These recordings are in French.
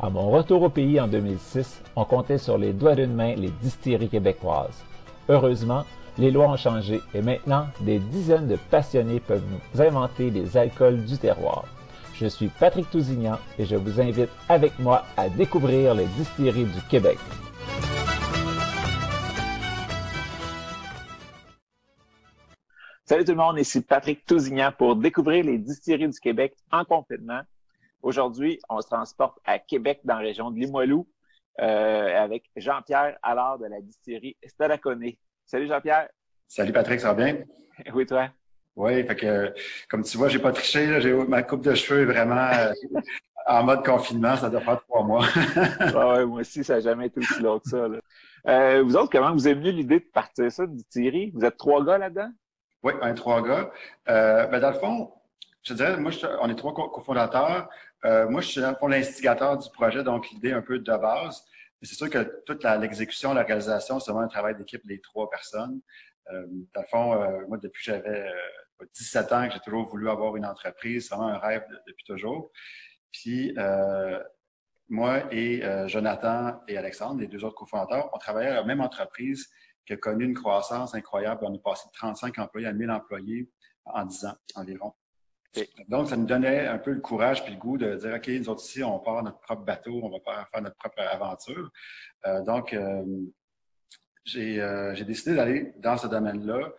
À mon retour au pays en 2006, on comptait sur les doigts d'une main les distilleries québécoises. Heureusement, les lois ont changé et maintenant, des dizaines de passionnés peuvent nous inventer des alcools du terroir. Je suis Patrick Tousignan et je vous invite avec moi à découvrir les distilleries du Québec. Salut tout le monde, ici Patrick Tousignan pour découvrir les distilleries du Québec en confinement. Aujourd'hui, on se transporte à Québec dans la région de Limoilou euh, avec Jean-Pierre Allard de la distillerie Stadaconé. Salut Jean-Pierre. Salut Patrick, ça va bien? Oui, toi? Oui, fait que comme tu vois, j'ai pas triché, j'ai ma coupe de cheveux est vraiment euh, en mode confinement, ça doit faire trois mois. ouais, moi aussi, ça n'a jamais été aussi long que ça. Euh, vous autres, comment vous avez venu l'idée de partir ça, de Thierry? Vous êtes trois gars là-dedans? Oui, un trois gars. Euh, ben, dans le fond, je dirais, moi, on est trois cofondateurs. Euh, moi, je suis l'instigateur du projet, donc l'idée un peu de base. C'est sûr que toute l'exécution, la, réalisation, c'est vraiment un travail d'équipe des trois personnes. Euh, dans le fond, euh, moi, depuis que j'avais 17 ans, que j'ai toujours voulu avoir une entreprise, c'est vraiment un rêve depuis toujours. Puis, moi et Jonathan et Alexandre, les deux autres cofondateurs, on travaillait à la même entreprise qui a connu une croissance incroyable. On est passé de 35 employés à 1000 employés en 10 ans environ. Donc, ça nous donnait un peu le courage puis le goût de dire, OK, nous autres ici, on part notre propre bateau, on va faire notre propre aventure. Euh, donc, euh, euh, j'ai décidé d'aller dans ce domaine-là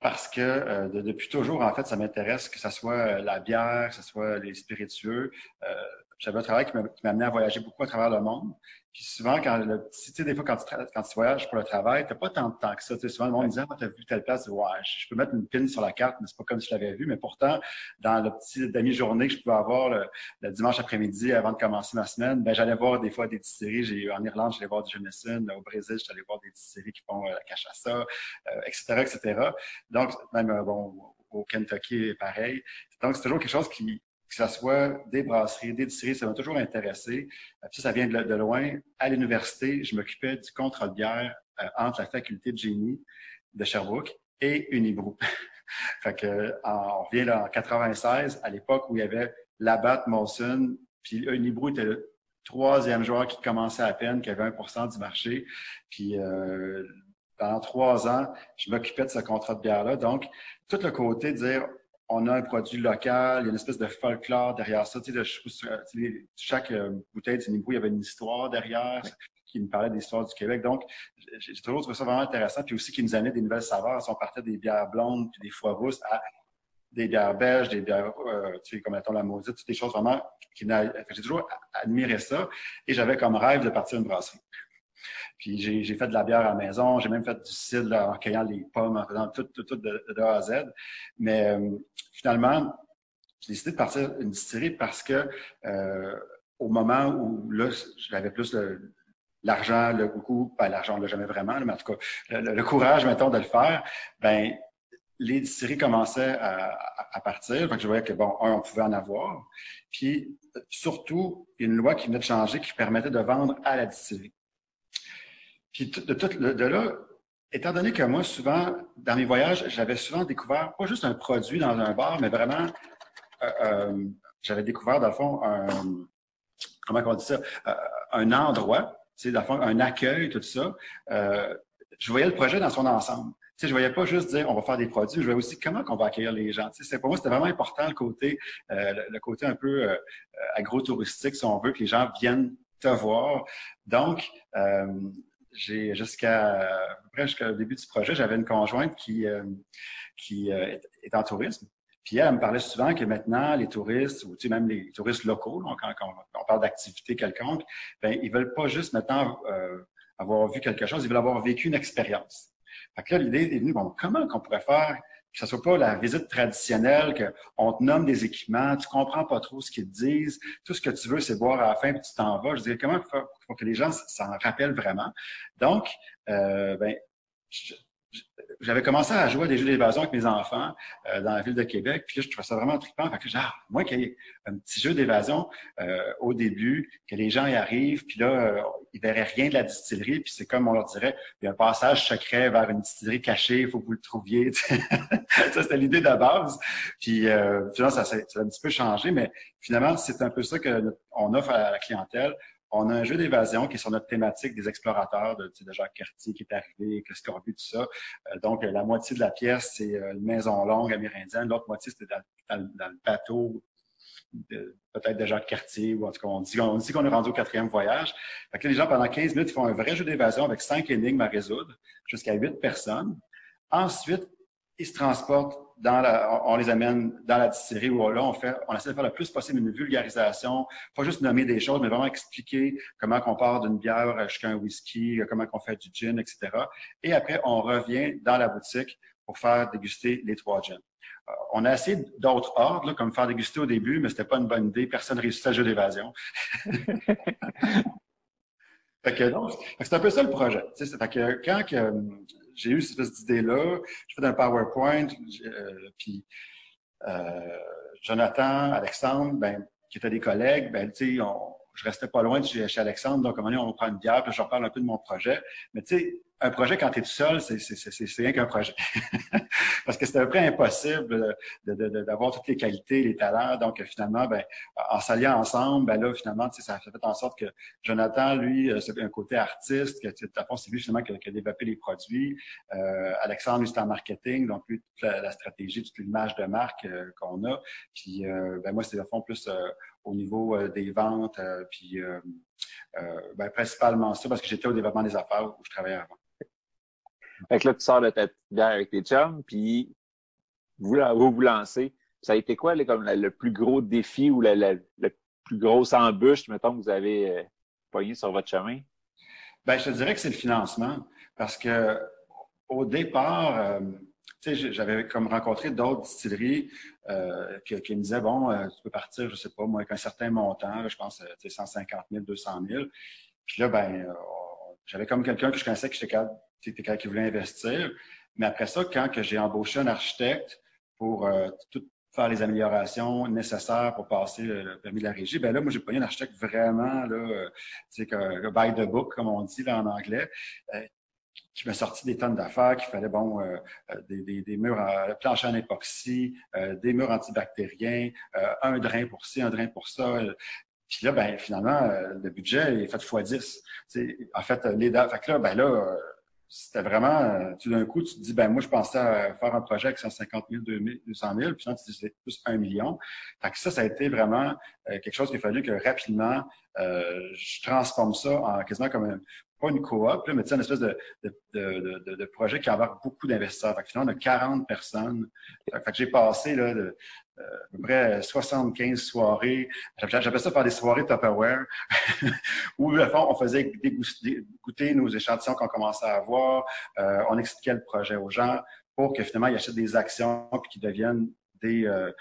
parce que depuis toujours, en fait, ça m'intéresse que ce soit la bière, que ce soit les spiritueux. J'avais un travail qui m'amenait à voyager beaucoup à travers le monde. Puis souvent, quand le, tu sais, des fois, quand tu, voyages pour le travail, t'as pas tant de temps que ça. Tu sais, souvent, le monde me dit, ah, t'as vu telle place, ouais, je peux mettre une pin sur la carte, mais c'est pas comme si je l'avais vu. Mais pourtant, dans le petit demi-journée que je pouvais avoir le, dimanche après-midi avant de commencer ma semaine, ben, j'allais voir des fois des distilleries. J'ai, en Irlande, j'allais voir du Jameson. Au Brésil, j'allais voir des distilleries qui font euh, la cachaça, etc., euh, etc. Donc, même, euh, au Kentucky, pareil. Donc, c'est toujours quelque chose qui, que ce soit des brasseries, des distilleries, ça m'a toujours intéressé. Euh, ça, ça vient de, loin. À l'université, je m'occupais du contrôle de bière euh, entre la faculté de génie de Sherbrooke et Unibrou. fait que, on revient là en 96, à l'époque où il y avait Labatt, Molson, puis Unibrou était le troisième joueur qui commençait à peine, qui avait 1% du marché. Puis euh, pendant trois ans, je m'occupais de ce contrat de bière-là. Donc, tout le côté de dire on a un produit local, il y a une espèce de folklore derrière ça. Tu sais, de, chaque euh, bouteille de Nimbo, il y avait une histoire derrière qui nous parlait de l'histoire du Québec. Donc, j'ai toujours trouvé ça vraiment intéressant. Puis aussi, qui nous amenait des nouvelles saveurs. Si on partait des bières blondes puis des foies rousses à des bières belges, des bières, euh, tu sais, comme mettons la maudite, toutes des choses vraiment qui J'ai toujours admiré ça. Et j'avais comme rêve de partir une brasserie. Puis j'ai fait de la bière à la maison, j'ai même fait du cidre en cueillant les pommes, en faisant tout, tout, tout de, de, A à Z. Mais euh, finalement, j'ai décidé de partir une distillerie parce que euh, au moment où là, j'avais plus l'argent, le, goût, pas l'argent, là, jamais vraiment, mais en tout cas, le, courage, mettons, de le faire, ben les distilleries commençaient à, à, partir. Donc, je voyais que, bon, un, on pouvait en avoir. Puis, surtout, une loi qui venait de changer qui permettait de vendre à la distillerie. Puis de, tout, de là, étant donné que moi, souvent, dans mes voyages, j'avais souvent découvert pas juste un produit dans un bar, mais vraiment, euh, euh j'avais découvert, dans le fond, un, comment on dit ça, euh, un endroit, tu dans le fond, un accueil, tout ça. Je voyais le projet dans son ensemble. Tu sais, je voyais pas juste dire on va faire des produits, je voyais aussi comment on va accueillir les gens. Tu pour moi, c'était vraiment important le côté, le, côté un peu agro-touristique, si on veut, que les gens viennent te voir. Donc, j'ai jusqu'à jusqu'au début du projet, j'avais une conjointe qui, euh, qui euh, est en tourisme. Puis elle, me parlait souvent que maintenant, les touristes, ou tu sais, même les touristes locaux, quand, on parle d'activité quelconque, ben ils veulent pas juste maintenant euh, avoir vu quelque chose, ils veulent avoir vécu une expérience. Fait que là, l'idée est venue, bon, comment qu'on pourrait faire que ce soit pas la visite traditionnelle, qu'on te nomme des équipements, tu comprends pas trop ce qu'ils te disent, tout ce que tu veux, c'est boire à la fin, puis tu t'en vas. Je dirais, comment faire pour que les gens s'en rappellent vraiment? Donc, euh, ben, j'avais commencé à jouer à des jeux d'évasion avec mes enfants euh, dans la ville de Québec. Puis là, je trouvais ça vraiment trippant. Fait que genre, ah, moi, qu'il y ait un petit jeu d'évasion euh, au début, que les gens y arrivent, puis là, euh, ils verraient rien de la distillerie. Puis c'est comme on leur dirait, il y a un passage secret vers une distillerie cachée, il faut que vous le trouviez. ça, c'était l'idée de base. Puis euh, finalement, ça, ça, a un petit peu changé, mais finalement, c'est un peu ça qu'on offre à la clientèle on a un jeu d'évasion qui est sur notre thématique des explorateurs de, de Jacques Cartier qui est arrivé, avec le scorbut, tout ça. Euh, donc, la moitié de la pièce, c'est euh, une maison longue amérindienne. L'autre moitié, c'était dans, le bateau peut-être de Jacques Cartier, ou en tout cas, on dit, on dit qu'on est rendu au quatrième voyage. Fait que les gens, pendant 15 minutes, ils font un vrai jeu d'évasion avec cinq énigmes à résoudre, jusqu'à huit personnes. Ensuite, ils se transportent dans la, on les amène dans la distillerie où là, on fait, on essaie de faire le plus possible une vulgarisation, pas juste nommer des choses, mais vraiment expliquer comment on part d'une bière jusqu'à un whisky, comment on fait du gin, etc. Et après, on revient dans la boutique pour faire déguster les trois gins. Euh, on a essayé d'autres ordres, comme faire déguster au début, mais c'était pas une bonne idée. Personne ne réussissait à jeu d'évasion. fait que, c'est un peu ça le projet. Fait que quand que, j'ai eu cette idée-là. J'ai fait un PowerPoint, euh, puis euh, Jonathan, Alexandre, ben, qui étaient des collègues, ben, tu sais, je restais pas loin de chez, Alexandre, donc à un moment donné, on prend une bière, puis je leur parle un peu de mon projet. Mais tu sais, un projet, quand tu es tout seul, c'est rien qu'un projet. Parce que c'était un peu impossible d'avoir toutes les qualités, les talents. Donc, finalement, ben, en s'alliant ensemble, ben là, finalement, ça a fait en sorte que Jonathan, lui, euh, c'est un côté artiste, que c'est lui, finalement, qui a, développé les produits. Euh, Alexandre, lui, c'est en marketing, donc lui, toute la, stratégie, toute l'image de marque euh, qu'on a. Puis, ben, moi, c'est le fond plus au niveau des ventes, puis ben, principalement ça, parce que j'étais au développement des affaires où je travaillais avant. Fait que là, tu sors de ta bière avec tes chums, puis vous vous, vous lancez. Ça a été quoi comme le plus gros défi ou la, la, plus grosse embûche, mettons, que vous avez euh, sur votre chemin? Ben, je te dirais que c'est le financement. Parce que au départ, euh, j'avais comme rencontré d'autres distilleries euh, qui, me disaient, bon, euh, tu peux partir, je sais pas, moi, avec un certain montant, je pense, 150 000, 200 000. Puis là, ben, j'avais comme quelqu'un que je connaissais qui était qui voulait investir. Mais après ça, quand j'ai embauché un architecte pour euh, faire les améliorations nécessaires pour passer le, permis de la régie, ben là, moi, j'ai pris un architecte vraiment, là, tu que, by the book, comme on dit en anglais, euh, qui m'a sorti des tonnes d'affaires, qu'il fallait, bon, euh, des, des, murs à plancher en époxy, des murs antibactériens, un drain pour ci, un drain pour ça. Puis là, ben, finalement, le budget est fait x10. en fait, les dates, fait là, ben là, c'était vraiment, euh, tu d'un coup, tu te dis, ben moi, je pensais faire un projet avec 150 000, 200 000, puis là, tu dis, plus un million. Fait ça, ça a été vraiment euh, quelque chose qu'il a fallu que rapidement, euh, je transforme ça en quasiment comme un, pas une coop, mais une espèce de, de, de, de, projet qui avoir beaucoup d'investisseurs. Finalement, on a 40 personnes. J'ai passé euh, à peu près 75 soirées. J'appelle ça faire des soirées Tupperware, où, à fond, on faisait goûter nos échantillons qu'on commençait à avoir. Euh, on expliquait le projet aux gens pour que finalement, ils achètent des actions et qu'ils deviennent des, euh,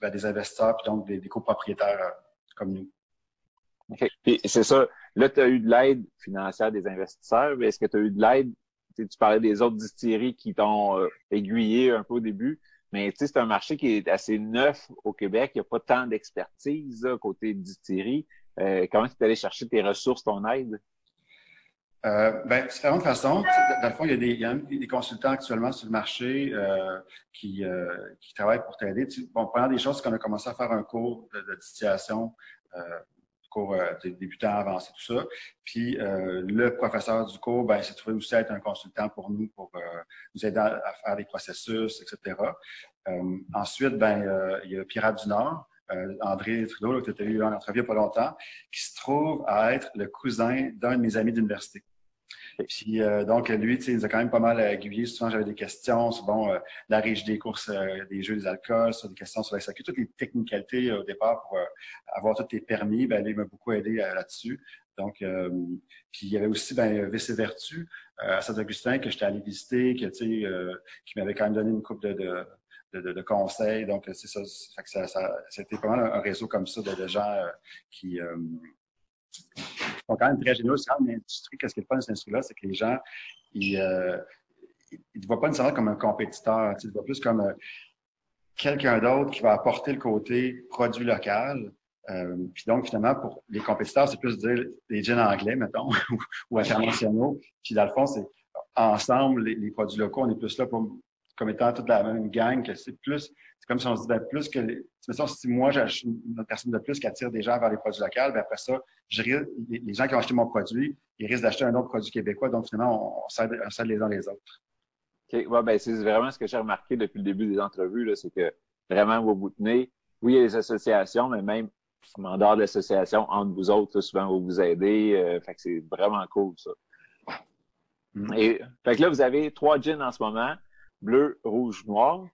ben, investisseurs, puis donc des, copropriétaires comme nous. OK. c'est ça. Là, tu as eu de l'aide financière des investisseurs, mais est-ce que tu as eu de l'aide? Tu parlais des autres distilleries qui t'ont aiguillé un peu au début. Mais c'est un marché qui est assez neuf au Québec. Il n'y a pas tant d'expertise côté distillerie. Euh, comment tu es allé chercher tes ressources, ton aide? Euh, ben, différentes façons. Dans le fond, il y a des, consultants actuellement sur le marché euh, qui, euh, qui travaillent pour t'aider. Bon, première des choses, c'est qu'on a commencé à faire un cours de, de distillation euh, euh, débutants avancés, tout ça. Puis euh, le professeur du cours, ben, s'est trouvé aussi être un consultant pour nous, pour euh, nous aider à, faire des processus, etc. Ensuite, ben, il y a Pirate du Nord, André Trudeau, que tu eu en entrevue il n'y a pas longtemps, qui se trouve à être le cousin d'un de mes amis d'université. Puis euh, donc, lui, il nous a quand même pas mal aiguillé. Souvent, j'avais des questions sur bon, euh, la régie des courses, euh, des jeux, des alcools, sur des questions sur la sécurité, toutes les technicalités au départ pour avoir tous les permis. Ben, lui, il m'a beaucoup aidé là-dessus. Donc, puis il y avait aussi ben, VC Vertu à Saint-Augustin que j'étais allé visiter, que, qui m'avait quand même donné une coupe de, de de, de, conseils. Donc, c'est ça, ça, ça, c'était pas mal un, réseau comme ça de, gens euh, qui, euh, quand même très généreux. C'est. Qu'est-ce qui est le fun de cette industrie-là? C'est que les gens, ils ne euh, ils voient pas nécessairement comme un compétiteur. Te vois plus comme quelqu'un d'autre qui va apporter le côté produit local. puis donc, finalement, pour les compétiteurs, c'est plus dire les jeans anglais, mettons, ou internationaux. Puis dans le fond, c'est ensemble, les, les, produits locaux, on est plus là pour comme étant toute la même gang, que c'est plus, c'est comme si on se disait plus que, les, si moi j'ai une personne de plus qui attire des gens vers les produits locaux, ben après ça, je, les, gens qui ont acheté mon produit, ils risquent d'acheter un autre produit québécois, donc finalement, on, s'aide, les uns les autres. OK, ouais, ben, c'est vraiment ce que j'ai remarqué depuis le début des entrevues, c'est que vraiment, vous vous tenez, oui, il y a les associations, mais même en dehors de l'association, entre vous autres, souvent, vous vous aidez, euh, fait que c'est vraiment cool, ça. Et, fait que là, vous avez trois jeans en ce moment bleu, rouge, noir.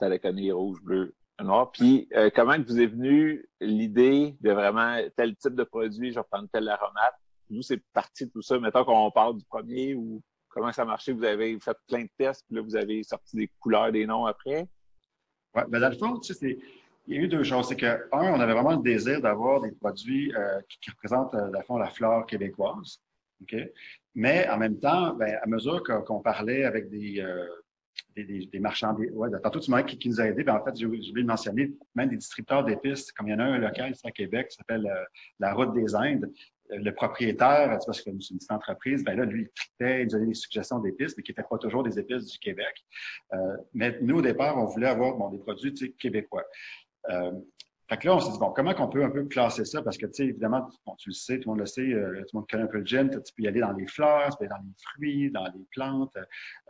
À la connerie rouge, bleu, noir. Puis, euh, comment vous est venue l'idée de vraiment tel type de produit, je vais prendre tel aromate? Vous, c'est parti de tout ça. Mettons qu'on parle du premier ou comment ça marchait. Vous avez fait plein de tests, puis là, vous avez sorti des couleurs, des noms après? Oui, ben dans le fond, tu sais, il y a eu deux choses. C'est que, un, on avait vraiment le désir d'avoir des produits euh, qui, représentent, euh, dans fond, la flore québécoise. OK? Mais en même temps, ben, à mesure qu'on parlait avec des, des, des, marchands. ouais, tantôt, tu m'as qui, qui nous a aidés. Ben, en fait, j'ai oublié de mentionner même des distributeurs d'épices. Comme il y en a un local ici à Québec qui s'appelle euh, La Route des Indes. Euh, le propriétaire, parce que c'est une petite entreprise, ben là, lui, il traitait, il donnait des suggestions d'épices, mais qui n'étaient pas toujours des épices du Québec. Euh, mais nous, au départ, on voulait avoir bon, des produits québécois. Euh, fait que là, on s'est dit, bon, comment qu'on peut un peu classer ça? Parce que, tu sais, évidemment, bon, tu le sais, tout le monde le sait, euh, tout le monde connaît un peu le gin, tu peux y aller dans les fleurs, tu peux y aller dans les fruits, dans les plantes.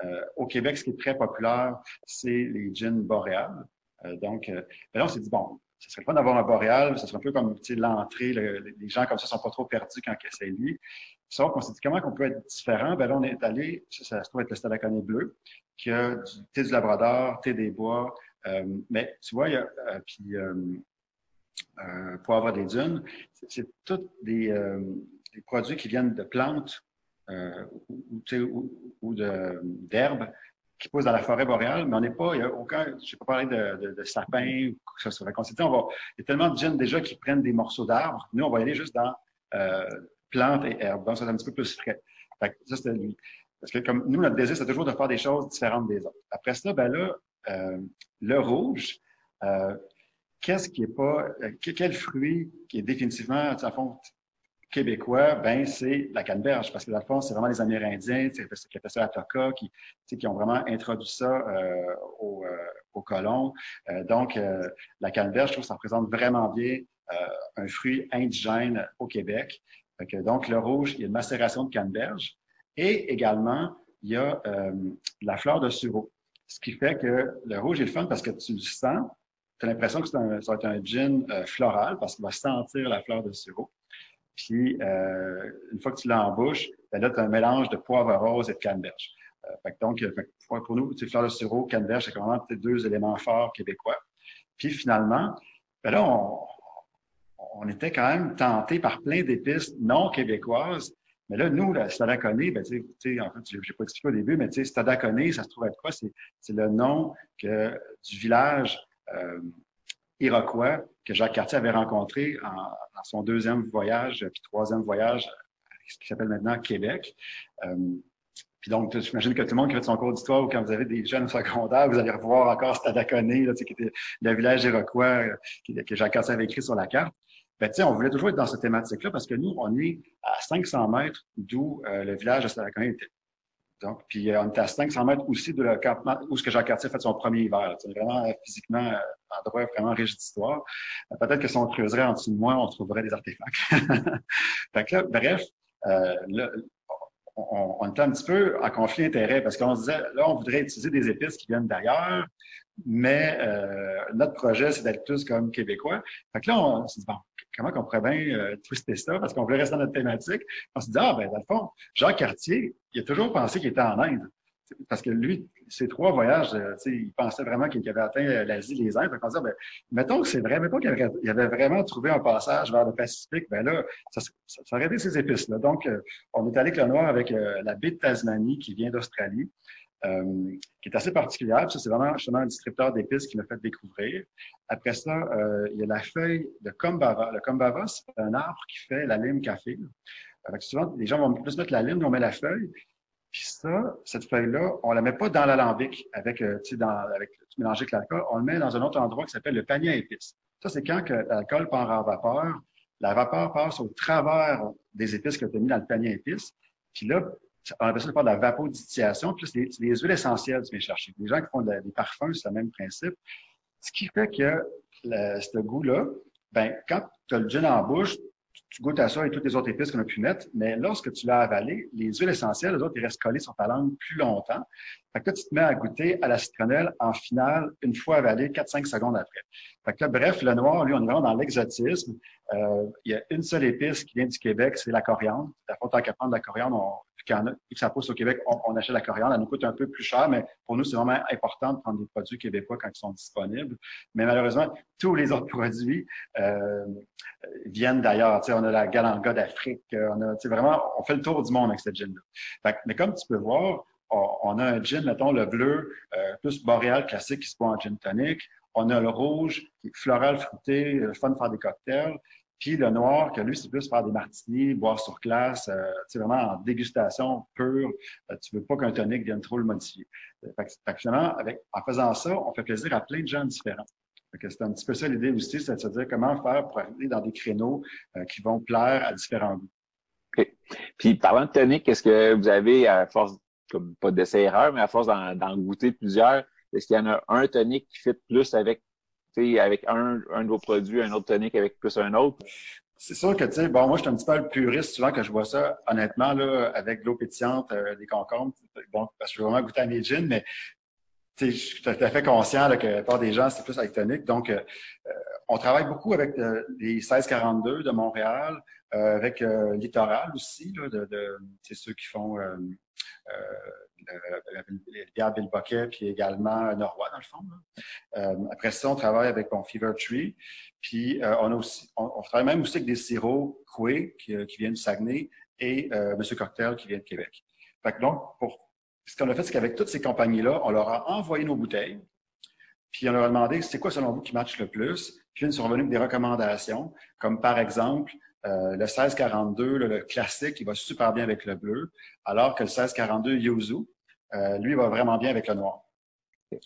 Euh, au Québec, ce qui est très populaire, c'est les gins boréales. Euh, donc, ben là, on s'est dit, bon, ce serait pas d'avoir un boréal, ce serait un peu comme, tu sais, l'entrée, les gens comme ça sont pas trop perdus quand ils essaient lui. Sauf qu'on s'est dit, comment qu'on peut être différent? Ben là, on est allé, ça, se trouve être le Stadaconé bleu, qui a du thé du Labrador, thé des bois, mais tu vois, il y a, puis euh, poivre des dunes, c'est tous des, euh, des, produits qui viennent de plantes euh, ou, d'herbes qui poussent dans la forêt boréale, mais on n'est pas, il n'y a aucun, je n'ai pas parlé de, de, de sapin ou que ce soit. Il y a tellement de jeunes déjà qui prennent des morceaux d'arbres. Nous, on va y aller juste dans euh, plantes et herbes. Donc, c'est un petit peu plus frais. Ça, c'était lui. Parce que comme nous, notre désir, c'est toujours de faire des choses différentes des autres. Après ça, ben là, euh, le rouge, euh, qu'est-ce qui est pas, euh, quel fruit qui est définitivement, à fond, québécois, ben c'est la canneberge, parce que dans le fond, c'est vraiment les Amérindiens qui appellent ça la toca, qui, qui ont vraiment introduit ça euh, aux, euh, colons. Donc, la canneberge, je trouve ça représente vraiment bien un fruit indigène au Québec. donc, le rouge, il y a une macération de canneberge. Et également, il y a la fleur de sureau. Ce qui fait que le rouge est le fun parce que tu le sens, tu l'impression que un, ça va être un gin euh, floral parce qu'il va sentir la fleur de sirop. Puis, euh, une fois que tu l'as en bouche, ben là, tu un mélange de poivre rose et de canneberge. Euh, fait donc, euh, fait, pour nous, fleur de sirop, canneberge, c'est vraiment deux éléments forts québécois. Puis, finalement, ben là, on, on était quand même tenté par plein d'épices non québécoises. Mais là, nous, la Stadaconé, ben, tu sais, en fait, j'ai pas expliqué au début, mais tu sais, Stadaconé, ça se trouve être quoi? C'est le nom que, du village iroquois que Jacques Cartier avait rencontré en, dans son deuxième voyage, puis troisième voyage, ce qui s'appelle maintenant Québec. Euh, puis donc, j'imagine que tout le monde qui fait son cours d'histoire ou quand vous avez des jeunes secondaires, vous allez revoir encore Stadaconé, qui était le village iroquois euh, que Jacques Cartier avait écrit sur la carte. Ben, on voulait toujours être dans cette thématique-là parce que nous, on est à 500 mètres d'où le village de Stadaconé était. Donc, puis euh, on était à 500 mètres aussi de le campement où ce que Jacques Cartier a fait son premier hiver. C'est vraiment euh, physiquement un euh, endroit vraiment riche d'histoire. Peut-être que si on creuserait en dessous de moi, on trouverait des artefacts. fait que là, bref, là, on, on, était un petit peu en conflit d'intérêts parce qu'on se disait, là, on voudrait utiliser des épices qui viennent d'ailleurs, mais notre projet, c'est d'être tous comme québécois. Fait que là, on s'est dit, bon, comment on pourrait bien euh, twister ça parce qu'on voulait rester dans notre thématique. On s'est dit, ah, ben, dans le fond, Jacques Cartier, il a toujours pensé qu'il était en Inde. parce que lui, ces trois voyages, il pensait vraiment qu'il avait atteint l'Asie, les Indes. On ben, mettons que c'est vrai, mettons qu'il avait, vraiment trouvé un passage vers le Pacifique, ben là, ça, ça, aurait été ces épices-là. Donc, on est allé avec le noir avec la baie de Tasmanie qui vient d'Australie. Euh, qui est assez particulière. Ça, c'est vraiment justement un distributeur d'épices qui m'a fait découvrir. Après ça, euh, il y a la feuille de Combava. Le Combava, c'est un arbre qui fait la lime café. Avec souvent, les gens vont plus mettre la lime, on met la feuille. Puis ça, cette feuille-là, on la met pas dans l'alambic avec, euh, dans, avec mélanger avec l'alcool. On le met dans un autre endroit qui s'appelle le panier à épices. Ça, c'est quand l'alcool part en vapeur. La vapeur passe au travers des épices que tu as mis dans le panier à épices. Puis là, on appelle ça de la vapodistillation. Puis c'est des, huiles essentielles que tu viens chercher. Les gens qui font des parfums, c'est le même principe. Ce qui fait que ce goût-là, ben, quand tu as le gin en bouche, tu goûtes à ça et toutes les autres épices qu'on a pu mettre, mais lorsque tu l'as avalé, les huiles essentielles, les autres, ils restent collés sur ta langue plus longtemps. Fait que là, tu te mets à goûter à la citronnelle en finale, une fois avalé, 4-5 secondes après. Fait que bref, le noir, lui, on est vraiment dans l'exotisme. Euh, il y a une seule épice qui vient du Québec, c'est la coriandre. La tant qu'à prendre de la coriandre, on, quand ça pousse au Québec, on, achète la coriandre. Elle nous coûte un peu plus cher, mais pour nous, c'est vraiment important de prendre des produits québécois quand ils sont disponibles. Mais malheureusement, tous les autres produits euh, viennent d'ailleurs. On a la galanga d'Afrique. On a vraiment, on fait le tour du monde avec cette gin-là. Mais comme tu peux voir, on, a un gin, mettons, le bleu, euh, plus boréal classique qui se boit en gin tonic. On a le rouge, floral, fruité, le fun de faire des cocktails. Puis le noir, que lui, c'est plus faire des martinis, boire sur glace, euh, vraiment en dégustation pure. Euh, tu veux pas qu'un tonic vienne trop le modifier. Euh, fait que, finalement, avec, en faisant ça, on fait plaisir à plein de gens différents. C'est un petit peu ça l'idée aussi, c'est de se dire comment faire pour aller dans des créneaux euh, qui vont plaire à différents goûts. OK. Puis parlant de tonic, est-ce que vous avez, à force, comme pas d'essai-erreur, mais à force d'en goûter plusieurs, est-ce qu'il y en a un tonic qui fit plus avec avec un, de vos produits, un autre tonique avec plus un autre? C'est sûr que, tu sais, bon, moi, je suis un petit peu le puriste souvent que je vois ça, honnêtement, là, avec l'eau pétillante, euh, des concombres, bon, parce que je veux vraiment goûter à mes jeans, mais je suis tout à fait conscient là, que la plupart des gens, c'est plus avec tonique. Donc, euh, euh, on travaille beaucoup avec les 1642 de Montréal, avec Littoral aussi, là, de, de c'est ceux qui font bière Bill Bucket, puis également Norrois, dans le fond. Euh, après ça, on travaille avec bon, Fever Tree. Puis euh, on, a aussi, on, travaille même aussi avec des sirops Coué qui, euh, qui viennent du Saguenay et Monsieur Cocktail qui vient de Québec. Fait que donc, pour, ce qu'on a fait, c'est qu'avec toutes ces compagnies-là, on leur a envoyé nos bouteilles. Puis on leur a demandé c'est quoi selon vous qui match le plus? Puis ils sont revenus avec des recommandations, comme par exemple euh, le 1642, le, le classique, il va super bien avec le bleu, alors que le 1642 Yuzu, euh, lui, va vraiment bien avec le noir. Euh,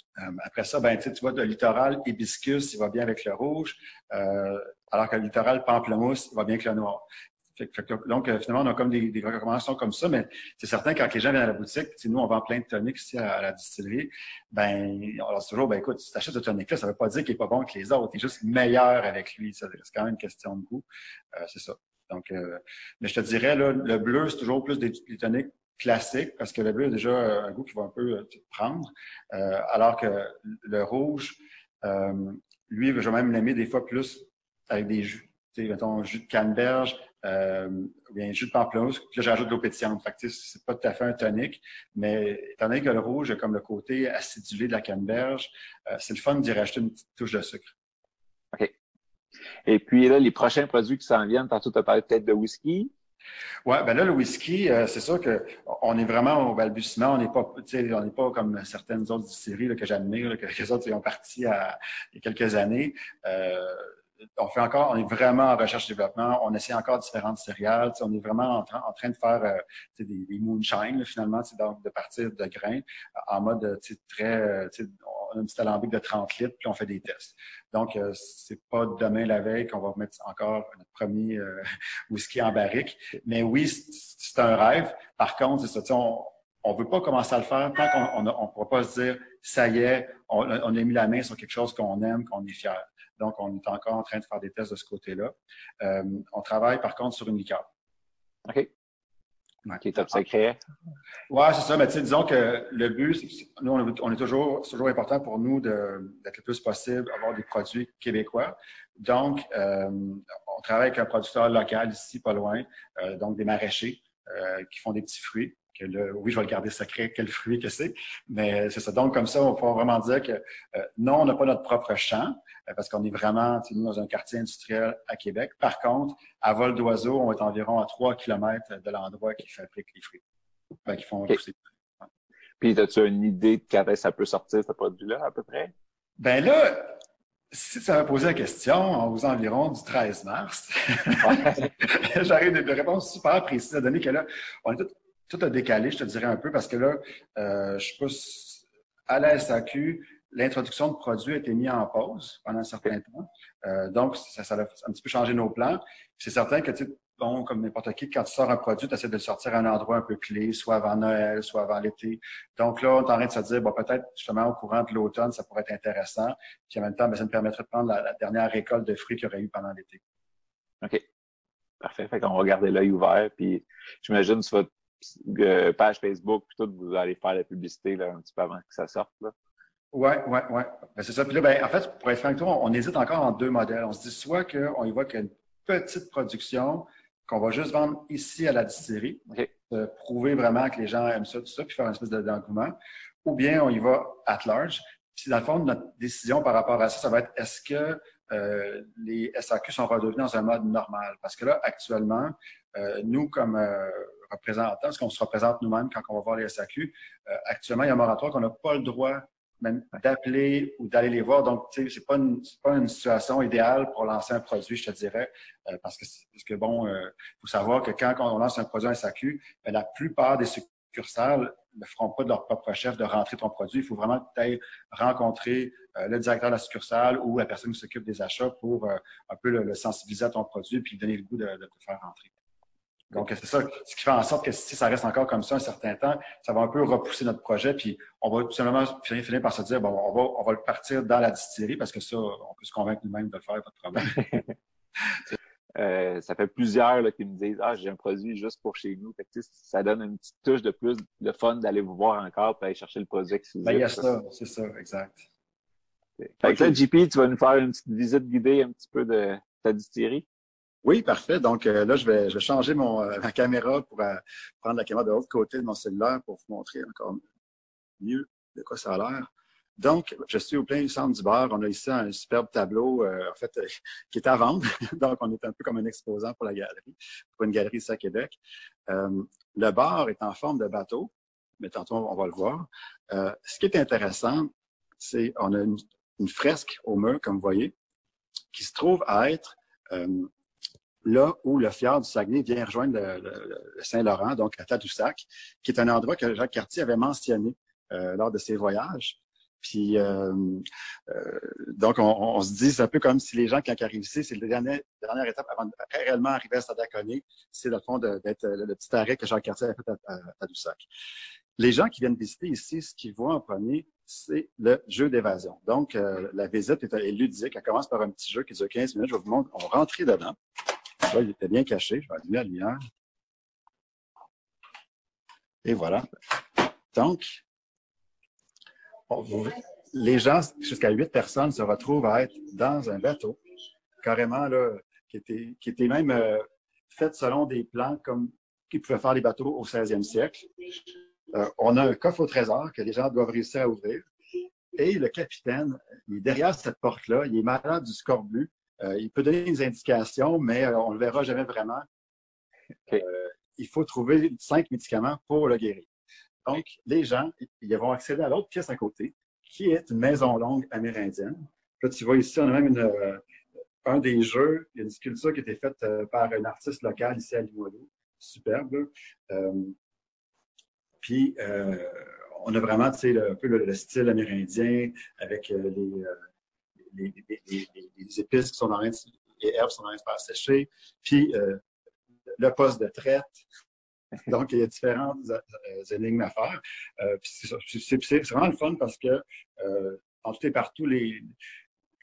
après ça, ben, tu vois, le littoral hibiscus, il va bien avec le rouge, euh, alors que le littoral pamplemousse, il va bien avec le noir. Donc, finalement, on a comme des, recommandations comme ça, mais c'est certain quand les gens viennent à la boutique, nous, on vend plein de toniques ici à, la distillerie, ben, on leur dit toujours, ben écoute, si tu achètes ce tonique-là, ça ne veut pas dire qu'il n'est pas bon que les autres, il est juste meilleur avec lui. C'est quand même une question de goût. c'est ça. Donc, mais je te dirais, là, le bleu, c'est toujours plus des, des toniques classique, parce que le bleu a déjà un goût qui va un peu euh, prendre, euh, alors que le rouge, euh, lui, je vais même l'aimer des fois plus avec des jus. Tu sais, mettons, jus de canneberge, euh, ou bien jus de pamplemousse, puis là, j'ajoute de l'eau pétillante. Fait que, c'est pas tout à fait un tonique, mais étant donné que le rouge a comme le côté acidulé de la canneberge, c'est le fun d'y rajouter une petite touche de sucre. OK. Et puis là, les prochains produits qui s'en viennent, tantôt tu as parlé peut-être de whisky. Oui, ben là, le whisky, euh, c'est sûr qu'on est vraiment au balbutiement. On n'est pas, on n'est pas comme certaines autres séries que j'admire, que les autres ont parti à, il y a quelques années. Euh, on fait encore, on est vraiment en recherche et développement. On essaie encore différentes céréales. On est vraiment en, train de faire euh, des, des moonshine, finalement, donc de partir de grains en mode très, on a un petit alambic de 30 litres, puis on fait des tests. Donc, euh, c'est pas demain la veille qu'on va mettre encore notre premier euh, whisky en barrique. Mais oui, c'est un rêve. Par contre, c'est ça, on, on veut pas commencer à le faire tant qu'on on, pourra pas se dire, ça y est, on, on, a mis la main sur quelque chose qu'on aime, qu'on est fier. Donc, on est encore en train de faire des tests de ce côté-là. Euh, on travaille par contre sur une liqueur. OK. Qui top secret. Oui, c'est ça. Mais disons que le but, nous, on est toujours, toujours important pour nous d'être le plus possible, avoir des produits québécois. Donc, euh, on travaille avec un producteur local ici, pas loin, euh, donc des maraîchers qui font des petits fruits, que là, oui, je vais le garder secret, quel fruit que c'est, mais c'est ça. Donc, comme ça, on peut vraiment dire que euh, non, on n'a pas notre propre champ, euh, parce qu'on est vraiment dans un quartier industriel à Québec. Par contre, à vol d'oiseau, on est environ à 3 km de l'endroit qui fabrique les fruits, ben, qui font pousser. Puis, as-tu une idée de quand ça peut sortir, ce produit-là, à peu près? Ben là, si ça m'a posé la question aux environs du 13 mars, j'arrive de, de réponses super précises, à donner que là, on est tout, tout a décalé, je te dirais un peu, parce que là, euh, je pas, à la SAQ, l'introduction de produits a été mise en pause pendant un certain temps. Euh, donc, ça, ça, a un petit peu changé nos plans. C'est certain que, tu sais, bon, comme n'importe qui, quand tu sors un produit, tu essaies de le sortir à un endroit un peu clé, soit avant Noël, soit avant l'été. Donc là, on est en train de se dire, bon, peut-être justement au courant de l'automne, ça pourrait être intéressant. Puis en même temps, ben, ça nous permettrait de prendre la, dernière récolte de fruits qu'il y aurait eu pendant l'été. OK. Parfait. Fait qu'on va garder l'œil ouvert. Puis j'imagine sur votre euh, page Facebook, puis tout, vous allez faire la publicité là, un petit peu avant que ça sorte. Là. Oui, oui, oui. Ben, c'est ça. Puis là, ben, en fait, pour être franc avec toi, on, hésite encore en deux modèles. On se dit soit qu'on y voit qu'il y a une petite production, qu'on va juste vendre ici à la distillerie, prouver vraiment que les gens aiment ça, tout ça, puis faire une espèce d'engouement. Ou bien on y va at large. Puis dans le fond, notre décision par rapport à ça, ça va être est-ce que euh, les SAQ sont redevenus dans un mode normal? Parce que là, actuellement, euh, nous, comme représentants, parce qu'on se représente nous-mêmes quand on va voir les SAQ, actuellement, il y a un moratoire qu'on n'a pas le droit même d'appeler ou d'aller les voir. Donc, tu sais, c'est pas une, pas une situation idéale pour lancer un produit, je te dirais, euh, parce que, parce que bon, il euh, faut savoir que quand on lance un produit en SAQ, ben, la plupart des succursales ne feront pas de leur propre chef de rentrer ton produit. Il faut vraiment peut-être rencontrer euh, le directeur de la succursale ou la personne qui s'occupe des achats pour un peu le, sensibiliser à ton produit puis donner le goût de, de te faire rentrer. Donc, c'est ça, ce qui fait en sorte que si ça reste encore comme ça un certain temps, ça va un peu repousser notre projet, puis on va tout simplement finir, par se dire, bon, on va, on va le partir dans la distillerie, parce que ça, on peut se convaincre nous-mêmes de le faire, pas de problème. euh, ça fait plusieurs là, qui me disent, ah, j'ai un produit juste pour chez nous. Fait que, ça donne une petite touche de plus de fun d'aller vous voir encore, puis aller chercher le produit exclusif. Ben, il y a ça, c'est ça, exact. Fait que là, JP, tu vas nous faire une petite visite guidée un petit peu de ta distillerie? Oui, parfait. Donc euh, là, je vais, je vais changer mon, euh, ma caméra pour euh, prendre la caméra de l'autre côté de mon cellulaire pour vous montrer encore mieux de quoi ça a l'air. Donc, je suis au plein centre du bar. On a ici un superbe tableau, en fait, qui est à vendre. Donc, on est un peu comme un exposant pour la galerie, pour une galerie ici à Québec. le bar est en forme de bateau, mais tantôt, on va le voir. ce qui est intéressant, c'est on a une, une, fresque au mur, comme vous voyez, qui se trouve à être là où le fjord du Saguenay vient rejoindre le, Saint-Laurent, donc à Tadoussac, qui est un endroit que Jacques Cartier avait mentionné euh, lors de ses voyages. Puis euh, euh, donc on, se dit, c'est un peu comme si les gens qui arrivent ici, c'est la dernière, étape avant de réellement arriver à Stadaconé, c'est le fond d'être le, petit arrêt que Jacques Cartier a fait à, Tadoussac. Les gens qui viennent visiter ici, ce qu'ils voient en premier, c'est le jeu d'évasion. Donc, la visite est, est, ludique. Elle commence par un petit jeu qui dure 15 minutes. Je vous montrer. On rentre dedans. Là, il était bien caché. Je vais allumer la lumière. Et voilà. Donc, les gens, jusqu'à huit personnes, se retrouvent à être dans un bateau, carrément, là, qui était, qui était même euh, fait selon des plans comme qui pouvaient faire les bateaux au 16e siècle. Euh, on a un coffre au trésor que les gens doivent réussir à ouvrir. Et le capitaine, il est derrière cette porte-là, il est malade du scorbut. Euh, il peut donner des indications, mais euh, on ne le verra jamais vraiment. Euh, il faut trouver cinq médicaments pour le guérir. Donc, les gens, ils vont accéder à l'autre pièce à côté, qui est une maison longue amérindienne. Là, tu vois ici, on a même une, un des jeux, il y a une sculpture qui a été faite par un artiste local ici à Limoilou. Superbe. puis, on a vraiment, tu sais, un peu le, style amérindien avec les les, épices qui sont en train de, les herbes sont en train de faire sécher, puis euh, le poste de traite. Donc, il y a différentes euh, énigmes à faire. Euh, c'est vraiment le fun parce que en tout et partout, les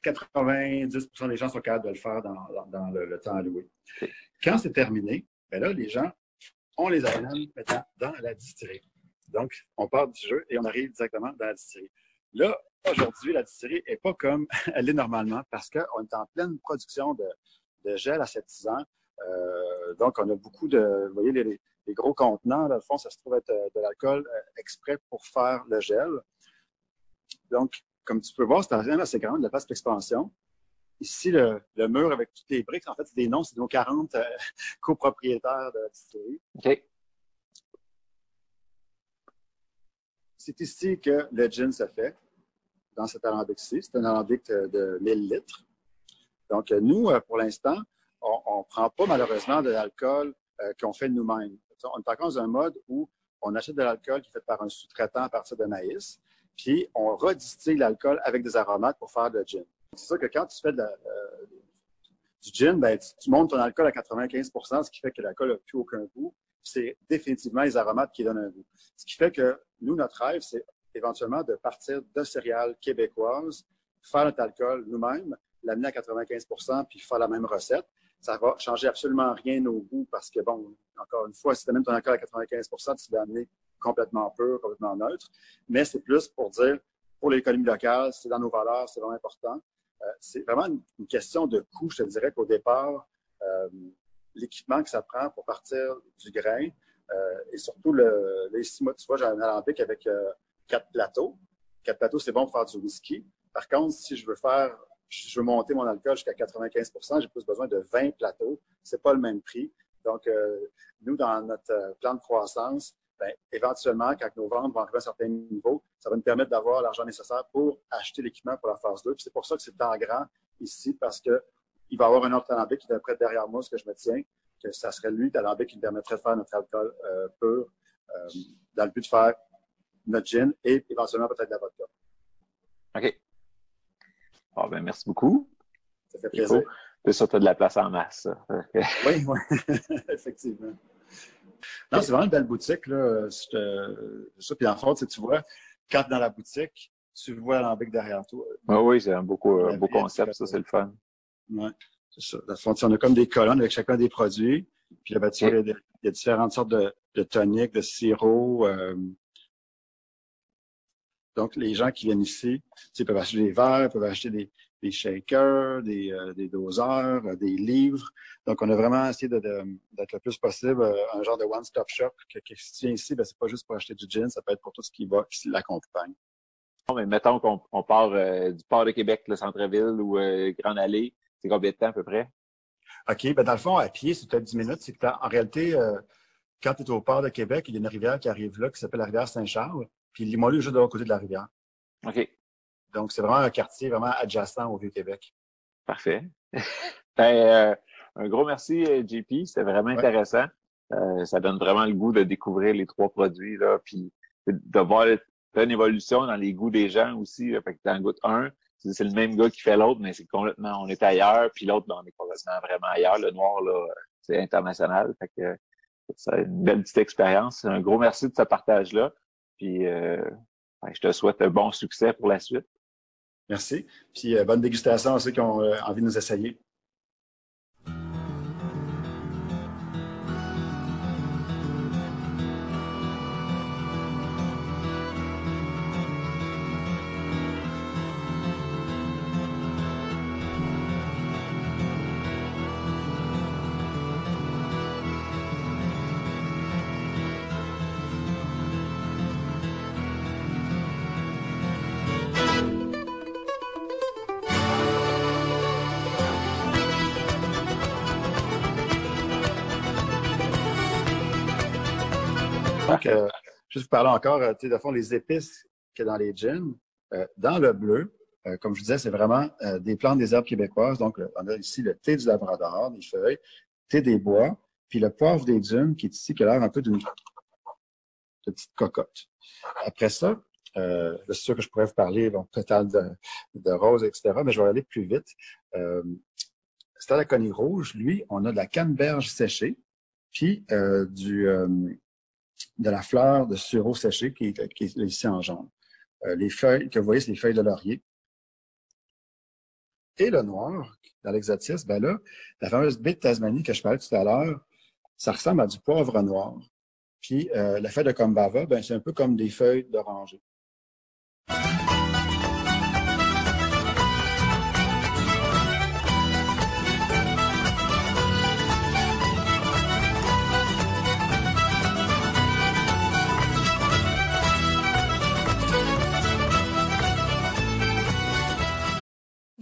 90% des gens sont capables de le faire dans, le, temps alloué. Quand c'est terminé, ben là, les gens, on les amène maintenant dans la distillerie. Donc, on part du jeu et on arrive directement dans la distillerie. Là, aujourd'hui, la distillerie n'est pas comme elle est normalement parce qu'on est en pleine production de, gel à 7 ans. Euh, donc, on a beaucoup de, vous voyez, les, gros contenants. Dans le fond, ça se trouve être de l'alcool exprès pour faire le gel. Donc, comme tu peux voir, c'est rien assez grand, de la place d'expansion. Ici, le, mur avec toutes les briques, en fait, c'est des noms, c'est nos 40 copropriétaires de la distillerie. OK. C'est ici que le gin se fait, dans cet alambic-ci. C'est un alambic de 1000 litres. Donc, nous, euh, pour l'instant, on ne prend pas malheureusement de l'alcool euh, qu'on fait nous-mêmes. On est dans un mode où on achète de l'alcool qui est fait par un sous-traitant à partir de maïs, puis on redistille l'alcool avec des aromates pour faire de gin. C'est sûr que quand tu fais euh, du gin, ben, tu, montes ton alcool à 95% ce qui fait que l'alcool n'a plus aucun goût. C'est définitivement les aromates qui donnent un goût. Ce qui fait que nous, notre rêve, c'est éventuellement de partir de céréales québécoises, faire notre alcool nous-mêmes, l'amener à 95% puis faire la même recette. Ça va changer absolument rien au goût parce que, bon, encore une fois, si tu amènes ton alcool à 95% tu vas amener complètement pur, complètement neutre. Mais c'est plus pour dire, pour l'économie locale, c'est dans nos valeurs, c'est vraiment important. Euh, c'est vraiment une, question de coût. Je te dirais qu'au départ, euh, l'équipement que ça prend pour partir du grain euh, et surtout, le, les tu vois, j'ai un alambic avec quatre plateaux. Quatre plateaux, c'est bon pour faire du whisky. Par contre, si je veux faire, je veux monter mon alcool jusqu'à 95% j'ai plus besoin de 20 plateaux. C'est pas le même prix. Donc, euh, nous, dans notre euh, plan de croissance, ben, éventuellement, quand nos ventes vont arriver à un certain niveau, ça va nous permettre d'avoir l'argent nécessaire pour acheter l'équipement pour la phase 2. C'est pour ça que c'est en grand ici, parce que il va y avoir un autre alambic qui est près derrière moi, ce que je me tiens, que ça serait lui, l'alambic qui nous permettrait de faire notre alcool euh, pur, dans le but de faire notre gin et éventuellement peut-être de la vodka. OK. Bon, ben, merci beaucoup. Ça fait plaisir. C'est ça, tu as de la place en masse. oui, oui, effectivement. Non, c'est vraiment une belle boutique. Là. Ça, puis en fait, tu vois, quand tu es dans la boutique, tu vois l'alambic derrière toi. Ah oui, c'est un beau, beau concept, ça, c'est le fun. Oui, c'est ça. on a comme des colonnes avec chacun des produits. Puis là, ben, tu il, y a, différentes sortes de, de toniques, de sirop. Euh, donc, les gens qui viennent ici, ils peuvent acheter des verres, peuvent acheter des, des shakers, des, euh, des doseurs, euh, des livres. Donc, on a vraiment essayé d'être le plus possible euh, un genre de one-stop shop. Que, que si tu viens ici, ben, c'est pas juste pour acheter du gin, ça peut être pour tout ce qui va, qui l'accompagne. mais mettons qu'on part du port de Québec, le centre-ville ou Grande Allée, c'est combien de temps à peu près? OK, ben dans le fond, à pied, c'est peut-être 10 minutes. C'est en réalité, quand tu es au port de Québec, il y a une rivière qui arrive là qui s'appelle la rivière Saint-Charles. Puis Limoilou est juste de l'autre côté de la rivière. OK. Donc, c'est vraiment un quartier vraiment adjacent au Vieux-Québec. Parfait. ben, euh, un gros merci, euh, JP. C'était vraiment intéressant. Euh, ça donne vraiment le goût de découvrir les trois produits, là, puis de voir une évolution dans les goûts des gens aussi. Fait que dans goût un, c'est le même gars qui fait l'autre, mais c'est complètement, on est ailleurs, puis l'autre, ben, on est complètement vraiment ailleurs. Le noir, là, c'est international. Fait que c'est une belle petite expérience. Un gros merci de ce partage-là. Puis euh, ben, je te souhaite un bon succès pour la suite. Merci. Puis euh, bonne dégustation à ceux qui ont euh, envie de nous essayer. Donc, euh, juste vous parler encore, euh, tu sais, de fond, les épices qu'il y a dans les gins, euh, dans le bleu, comme je disais, c'est vraiment des plantes des herbes québécoises. Donc, on a ici le thé du labrador, des feuilles, thé des bois, puis le poivre des dunes qui est ici, qui a l'air un peu d'une petite cocotte. Après ça, euh, c'est sûr que je pourrais vous parler bon, total de, de rose, etc., mais je vais aller plus vite. Euh, c'est à la connie rouge, lui, on a de la canneberge séchée, puis euh, du, de la fleur de sureau séché qui est, ici en jaune. Euh, les feuilles que vous voyez, c'est les feuilles de laurier. Et le noir, dans l'exotisme, ben là, la fameuse baie de Tasmanie que je parlais tout à l'heure, ça ressemble à du poivre noir. Puis euh, la feuille de combava, ben, c'est un peu comme des feuilles d'oranger.